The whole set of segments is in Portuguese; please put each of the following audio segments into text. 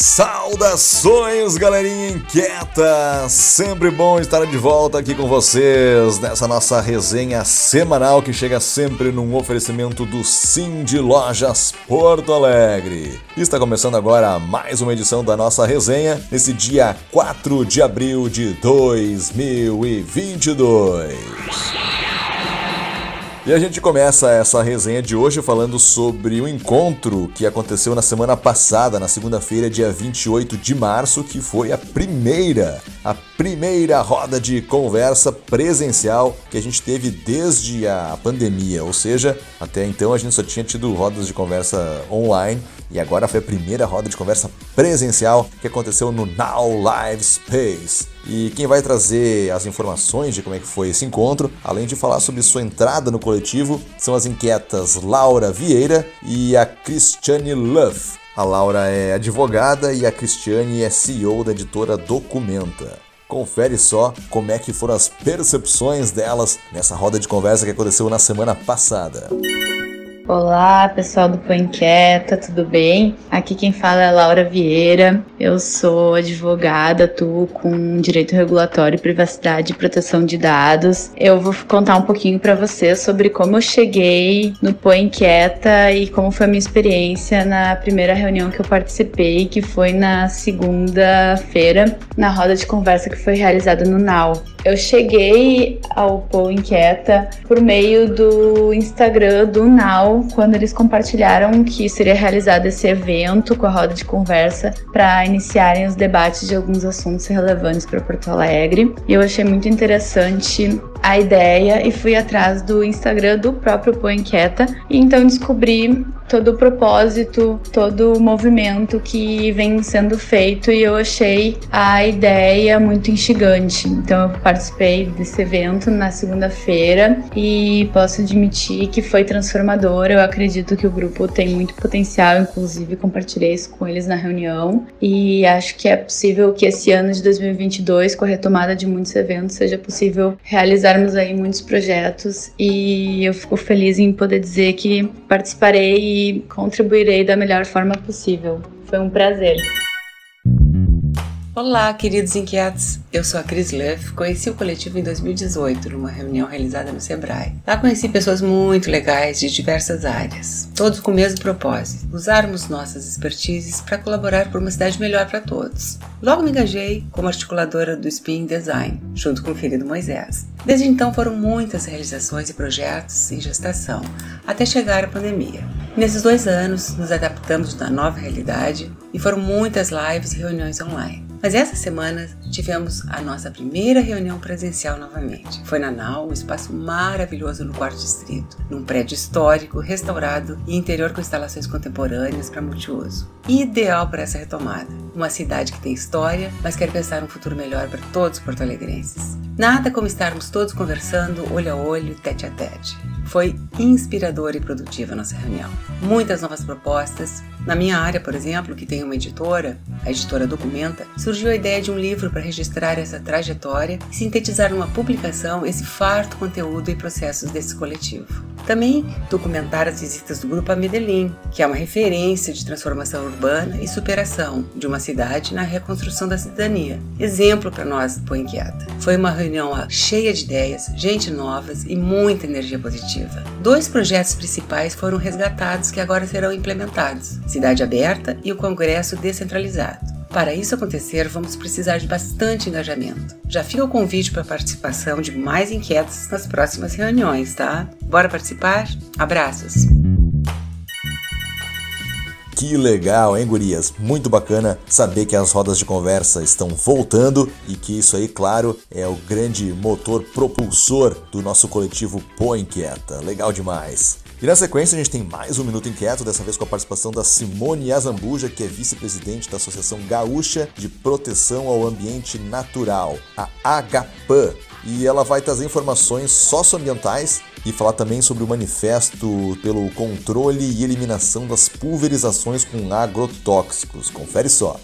Saudações, galerinha inquieta! Sempre bom estar de volta aqui com vocês nessa nossa resenha semanal que chega sempre num oferecimento do Sim de Lojas Porto Alegre. Está começando agora mais uma edição da nossa resenha nesse dia 4 de abril de 2022. E a gente começa essa resenha de hoje falando sobre o encontro que aconteceu na semana passada, na segunda-feira, dia 28 de março, que foi a primeira, a primeira roda de conversa presencial que a gente teve desde a pandemia, ou seja, até então a gente só tinha tido rodas de conversa online e agora foi a primeira roda de conversa presencial que aconteceu no Now Live Space. E quem vai trazer as informações de como é que foi esse encontro, além de falar sobre sua entrada no coletivo, são as inquietas Laura Vieira e a Cristiane Luff. A Laura é advogada e a Cristiane é CEO da editora Documenta. Confere só como é que foram as percepções delas nessa roda de conversa que aconteceu na semana passada. Olá, pessoal do Põe Inquieta, tudo bem? Aqui quem fala é Laura Vieira. Eu sou advogada, atuo com direito regulatório, privacidade e proteção de dados. Eu vou contar um pouquinho para vocês sobre como eu cheguei no Põe Inquieta e como foi a minha experiência na primeira reunião que eu participei, que foi na segunda-feira, na roda de conversa que foi realizada no NAU. Eu cheguei ao Pou Inquieta por meio do Instagram do Quando eles compartilharam que seria realizado esse evento com a roda de conversa para iniciarem os debates de alguns assuntos relevantes para Porto Alegre. E eu achei muito interessante a ideia e fui atrás do Instagram do próprio Pou Inquieta e então descobri todo o propósito, todo o movimento que vem sendo feito e eu achei a ideia muito instigante. Então eu participei desse evento na segunda-feira e posso admitir que foi transformador. Eu acredito que o grupo tem muito potencial, inclusive compartilhei isso com eles na reunião e acho que é possível que esse ano de 2022, com a retomada de muitos eventos, seja possível realizarmos aí muitos projetos e eu fico feliz em poder dizer que participarei contribuirei da melhor forma possível. Foi um prazer. Olá, queridos inquietos. Eu sou a Cris Luff. Conheci o coletivo em 2018, numa reunião realizada no Sebrae. Lá conheci pessoas muito legais de diversas áreas, todos com o mesmo propósito: usarmos nossas expertises para colaborar por uma cidade melhor para todos. Logo me engajei como articuladora do Spin Design, junto com o querido Moisés. Desde então foram muitas realizações e projetos em gestação, até chegar a pandemia. Nesses dois anos, nos adaptamos à nova realidade e foram muitas lives e reuniões online. Mas essa semana tivemos a nossa primeira reunião presencial novamente. Foi na NAU, um espaço maravilhoso no quarto distrito, num prédio histórico, restaurado e interior com instalações contemporâneas para multiuso. Ideal para essa retomada. Uma cidade que tem história, mas quer pensar um futuro melhor para todos os porto-alegrenses. Nada como estarmos todos conversando, olho a olho, tete a tete. Foi inspiradora e produtiva a nossa reunião. Muitas novas propostas. Na minha área, por exemplo, que tem uma editora, a editora Documenta, surgiu a ideia de um livro para registrar essa trajetória e sintetizar numa publicação esse farto conteúdo e processos desse coletivo. Também documentar as visitas do grupo a Medellín, que é uma referência de transformação urbana e superação de uma cidade na reconstrução da cidadania. Exemplo para nós do Inquieta. Foi uma reunião cheia de ideias, gente novas e muita energia positiva. Dois projetos principais foram resgatados que agora serão implementados: Cidade Aberta e o Congresso Descentralizado. Para isso acontecer, vamos precisar de bastante engajamento. Já fica o convite para a participação de mais inquietos nas próximas reuniões, tá? Bora participar? Abraços! Que legal, hein, gurias? Muito bacana saber que as rodas de conversa estão voltando e que isso aí, claro, é o grande motor propulsor do nosso coletivo Põe Inquieta. Legal demais. E na sequência a gente tem mais um Minuto Inquieto, dessa vez com a participação da Simone Azambuja, que é vice-presidente da Associação Gaúcha de Proteção ao Ambiente Natural, a AGAPAN. E ela vai trazer informações socioambientais e falar também sobre o manifesto pelo controle e eliminação das pulverizações com agrotóxicos. Confere só.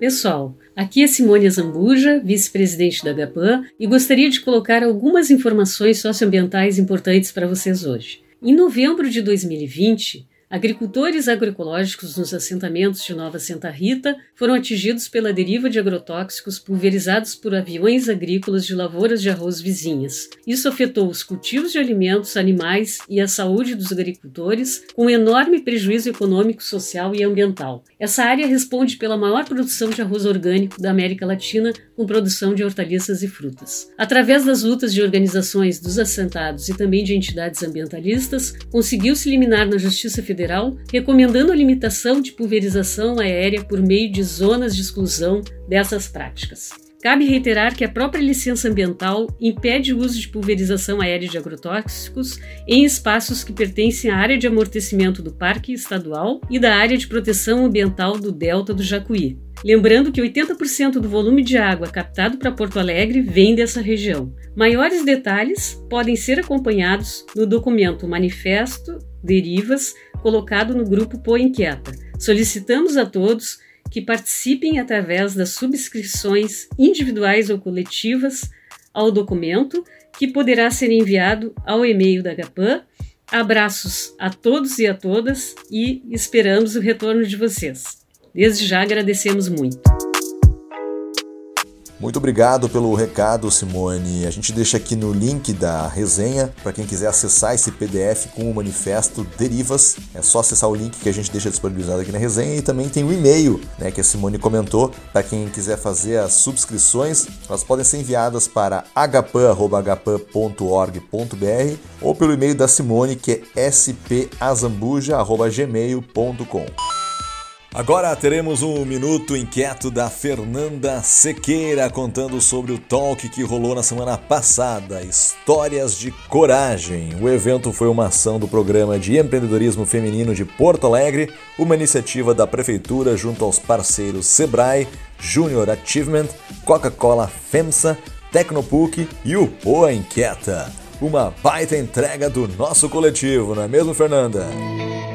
Pessoal, aqui é Simone Zambuja, vice-presidente da GAPAN, e gostaria de colocar algumas informações socioambientais importantes para vocês hoje. Em novembro de 2020, Agricultores agroecológicos nos assentamentos de Nova Santa Rita foram atingidos pela deriva de agrotóxicos pulverizados por aviões agrícolas de lavouras de arroz vizinhas. Isso afetou os cultivos de alimentos, animais e a saúde dos agricultores, com enorme prejuízo econômico, social e ambiental. Essa área responde pela maior produção de arroz orgânico da América Latina, com produção de hortaliças e frutas. Através das lutas de organizações dos assentados e também de entidades ambientalistas, conseguiu-se eliminar na Justiça Federal Federal recomendando a limitação de pulverização aérea por meio de zonas de exclusão dessas práticas. Cabe reiterar que a própria licença ambiental impede o uso de pulverização aérea de agrotóxicos em espaços que pertencem à área de amortecimento do Parque Estadual e da área de proteção ambiental do Delta do Jacuí. Lembrando que 80% do volume de água captado para Porto Alegre vem dessa região. Maiores detalhes podem ser acompanhados no documento Manifesto Derivas colocado no grupo Pô Inquieta. Solicitamos a todos que participem através das subscrições individuais ou coletivas ao documento, que poderá ser enviado ao e-mail da GAPAN. Abraços a todos e a todas e esperamos o retorno de vocês. Desde já agradecemos muito. Muito obrigado pelo recado, Simone. A gente deixa aqui no link da resenha para quem quiser acessar esse PDF com o manifesto Derivas. É só acessar o link que a gente deixa disponibilizado aqui na resenha e também tem o e-mail, né, que a Simone comentou, para quem quiser fazer as subscrições. Elas podem ser enviadas para agapan@agapan.org.br ou pelo e-mail da Simone, que é spazambuja@gmail.com. Agora teremos um minuto inquieto da Fernanda Sequeira contando sobre o talk que rolou na semana passada, Histórias de Coragem. O evento foi uma ação do Programa de Empreendedorismo Feminino de Porto Alegre, uma iniciativa da Prefeitura junto aos parceiros Sebrae, Junior Achievement, Coca-Cola FEMSA, Tecnopuc e o Poa Inquieta. Uma baita entrega do nosso coletivo, não é mesmo, Fernanda?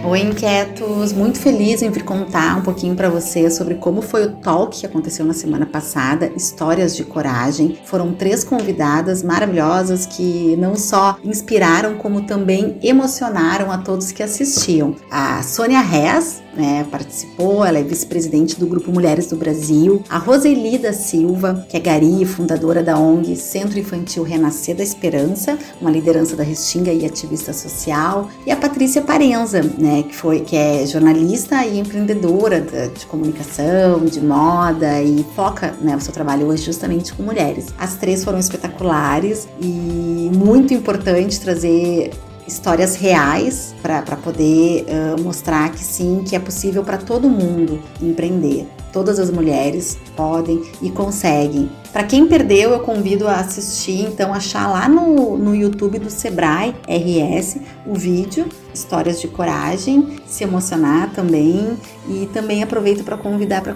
Oi, inquietos! Muito feliz em vir contar um pouquinho para vocês sobre como foi o talk que aconteceu na semana passada, Histórias de Coragem. Foram três convidadas maravilhosas que não só inspiraram, como também emocionaram a todos que assistiam. A Sônia Rez, né, participou, ela é vice-presidente do Grupo Mulheres do Brasil. A Roseli da Silva, que é Gari, fundadora da ONG Centro Infantil Renascer da Esperança, uma liderança da Restinga e ativista social. E a Patrícia Parenza, né, que, foi, que é jornalista e empreendedora de, de comunicação, de moda e foca né, o seu trabalho hoje justamente com mulheres. As três foram espetaculares e muito importante trazer histórias reais para poder uh, mostrar que sim, que é possível para todo mundo empreender. Todas as mulheres podem e conseguem. Para quem perdeu, eu convido a assistir, então achar lá no, no YouTube do Sebrae RS o vídeo Histórias de Coragem, se emocionar também e também aproveito para convidar para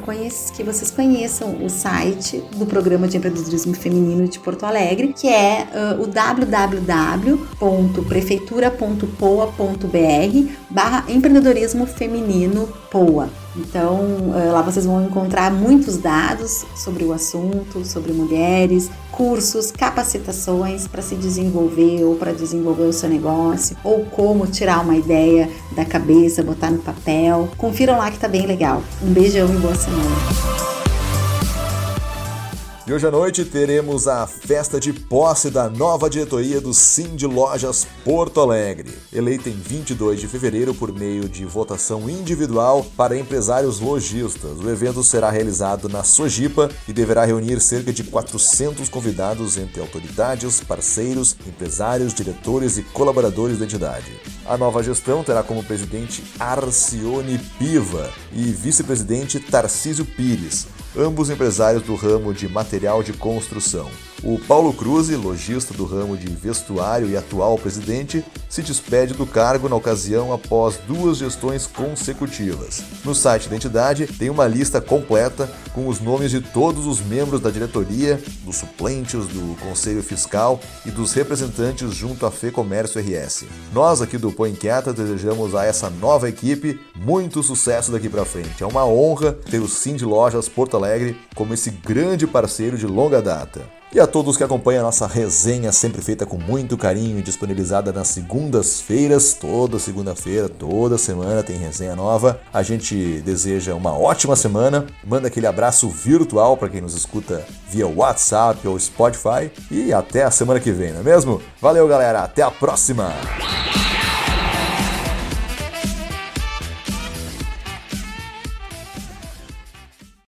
que vocês conheçam o site do Programa de Empreendedorismo Feminino de Porto Alegre, que é uh, o www.prefeitura.poa.br barra empreendedorismo feminino POA. Então, uh, lá vocês vão encontrar muitos dados sobre o assunto, sobre mulheres, cursos, capacitações para se desenvolver ou para desenvolver o seu negócio, ou como tirar uma ideia da cabeça, botar no papel. Confiram lá que tá bem legal. Um beijão e boa semana. E hoje à noite teremos a festa de posse da nova diretoria do Sim de Lojas Porto Alegre, eleita em 22 de fevereiro por meio de votação individual para empresários lojistas. O evento será realizado na Sojipa e deverá reunir cerca de 400 convidados entre autoridades, parceiros, empresários, diretores e colaboradores da entidade. A nova gestão terá como presidente Arcione Piva e vice-presidente Tarcísio Pires ambos empresários do ramo de material de construção. O Paulo Cruz, lojista do ramo de vestuário e atual presidente, se despede do cargo na ocasião após duas gestões consecutivas. No site da entidade tem uma lista completa com os nomes de todos os membros da diretoria, dos suplentes do Conselho Fiscal e dos representantes junto à FEComércio RS. Nós aqui do Põe Inquieta desejamos a essa nova equipe muito sucesso daqui para frente. É uma honra ter o Sim de Lojas Porto Alegre como esse grande parceiro de longa data. E a todos que acompanham a nossa resenha, sempre feita com muito carinho e disponibilizada nas segundas-feiras, toda segunda-feira, toda semana tem resenha nova. A gente deseja uma ótima semana, manda aquele abraço virtual para quem nos escuta via WhatsApp ou Spotify e até a semana que vem, não é mesmo? Valeu, galera, até a próxima!